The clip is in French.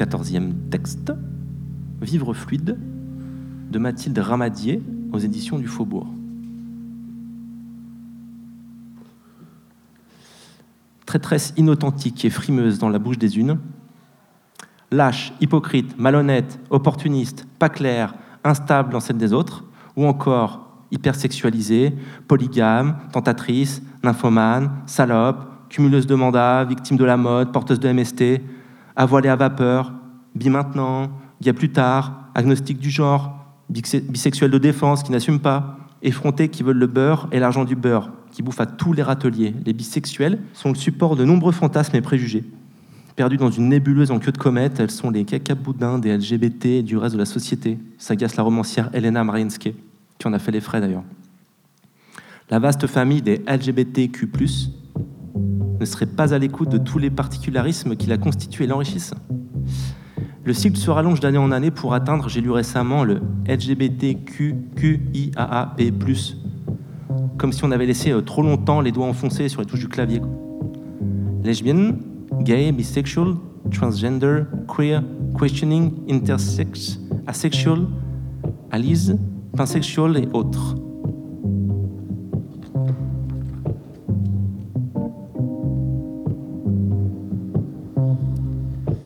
Quatorzième texte, Vivre fluide, de Mathilde Ramadier aux éditions du Faubourg. Traîtresse inauthentique et frimeuse dans la bouche des unes, lâche, hypocrite, malhonnête, opportuniste, pas claire, instable dans celle des autres, ou encore hypersexualisée, polygame, tentatrice, nymphomane, salope, cumuleuse de mandats, victime de la mode, porteuse de MST, avoilée à vapeur, bi maintenant, a plus tard, agnostique du genre, bisexuelle de défense qui n'assume pas, effrontés qui veulent le beurre et l'argent du beurre, qui bouffent à tous les râteliers. Les bisexuels sont le support de nombreux fantasmes et préjugés. Perdues dans une nébuleuse en queue de comète, elles sont les cacaboudins des LGBT et du reste de la société, s'agace la romancière Elena Marinsky, qui en a fait les frais d'ailleurs. La vaste famille des LGBTQ+, ne serait pas à l'écoute de tous les particularismes qui la constituent et l'enrichissent. Le cycle se rallonge d'année en année pour atteindre, j'ai lu récemment, le LGBTQQIAAP+, comme si on avait laissé euh, trop longtemps les doigts enfoncés sur les touches du clavier. Lesbienne, gay, bisexual, transgender, queer, questioning, intersex, asexual, alise, pansexual et autres.